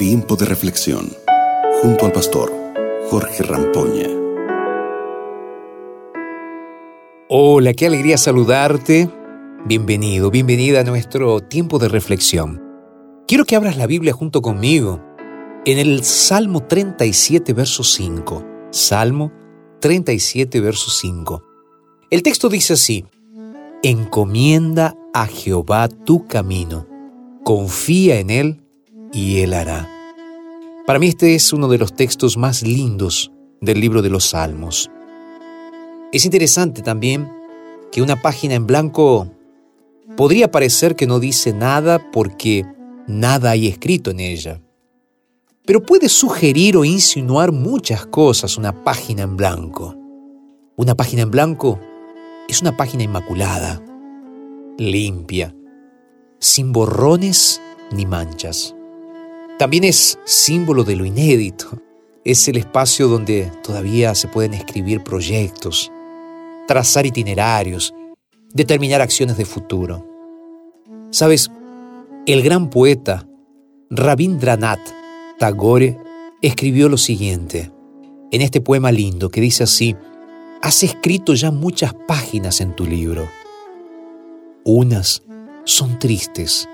Tiempo de reflexión junto al pastor Jorge Rampoña. Hola, qué alegría saludarte. Bienvenido, bienvenida a nuestro tiempo de reflexión. Quiero que abras la Biblia junto conmigo en el Salmo 37, verso 5. Salmo 37, verso 5. El texto dice así, Encomienda a Jehová tu camino, confía en Él y Él hará. Para mí este es uno de los textos más lindos del libro de los Salmos. Es interesante también que una página en blanco podría parecer que no dice nada porque nada hay escrito en ella. Pero puede sugerir o insinuar muchas cosas una página en blanco. Una página en blanco es una página inmaculada, limpia, sin borrones ni manchas. También es símbolo de lo inédito. Es el espacio donde todavía se pueden escribir proyectos, trazar itinerarios, determinar acciones de futuro. Sabes, el gran poeta Rabindranath Tagore escribió lo siguiente en este poema lindo que dice así, has escrito ya muchas páginas en tu libro. Unas son tristes,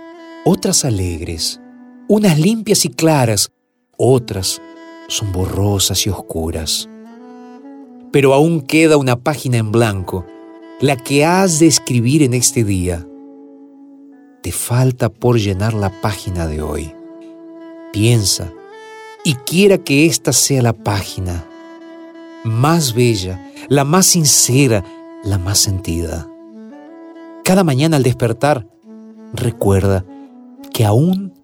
otras alegres, unas limpias y claras, otras son borrosas y oscuras. Pero aún queda una página en blanco, la que has de escribir en este día. Te falta por llenar la página de hoy. Piensa y quiera que esta sea la página más bella, la más sincera, la más sentida. Cada mañana al despertar, recuerda que aún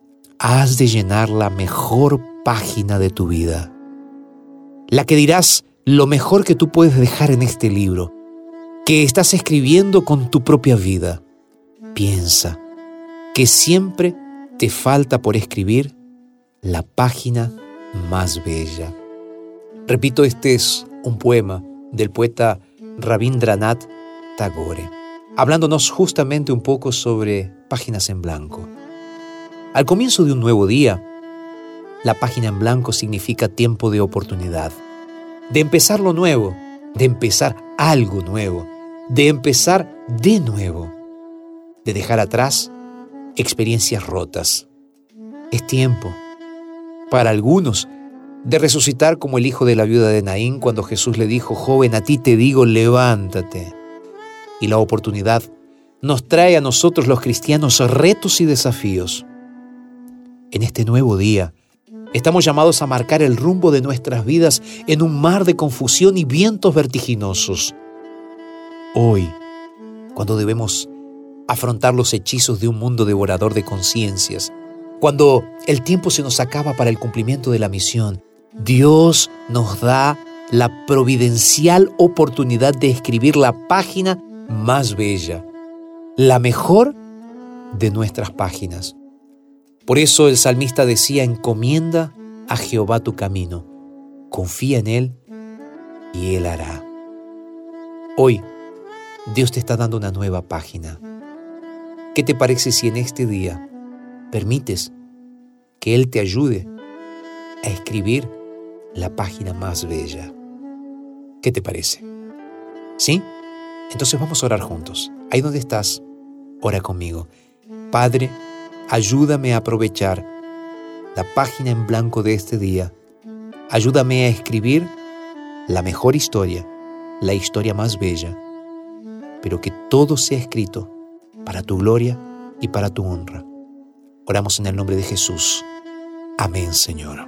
has de llenar la mejor página de tu vida. La que dirás lo mejor que tú puedes dejar en este libro, que estás escribiendo con tu propia vida. Piensa que siempre te falta por escribir la página más bella. Repito, este es un poema del poeta Rabindranath Tagore, hablándonos justamente un poco sobre páginas en blanco. Al comienzo de un nuevo día, la página en blanco significa tiempo de oportunidad, de empezar lo nuevo, de empezar algo nuevo, de empezar de nuevo, de dejar atrás experiencias rotas. Es tiempo, para algunos, de resucitar como el hijo de la viuda de Naín cuando Jesús le dijo, joven, a ti te digo, levántate. Y la oportunidad nos trae a nosotros los cristianos retos y desafíos en este nuevo día, estamos llamados a marcar el rumbo de nuestras vidas en un mar de confusión y vientos vertiginosos. Hoy, cuando debemos afrontar los hechizos de un mundo devorador de conciencias, cuando el tiempo se nos acaba para el cumplimiento de la misión, Dios nos da la providencial oportunidad de escribir la página más bella, la mejor de nuestras páginas. Por eso el salmista decía, encomienda a Jehová tu camino, confía en Él y Él hará. Hoy Dios te está dando una nueva página. ¿Qué te parece si en este día permites que Él te ayude a escribir la página más bella? ¿Qué te parece? ¿Sí? Entonces vamos a orar juntos. Ahí donde estás, ora conmigo. Padre, Ayúdame a aprovechar la página en blanco de este día. Ayúdame a escribir la mejor historia, la historia más bella, pero que todo sea escrito para tu gloria y para tu honra. Oramos en el nombre de Jesús. Amén, Señor.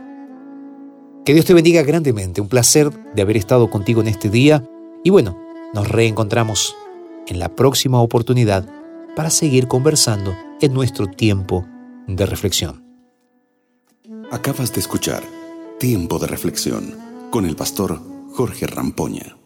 Que Dios te bendiga grandemente. Un placer de haber estado contigo en este día. Y bueno, nos reencontramos en la próxima oportunidad para seguir conversando en nuestro tiempo de reflexión. Acabas de escuchar Tiempo de Reflexión con el pastor Jorge Rampoña.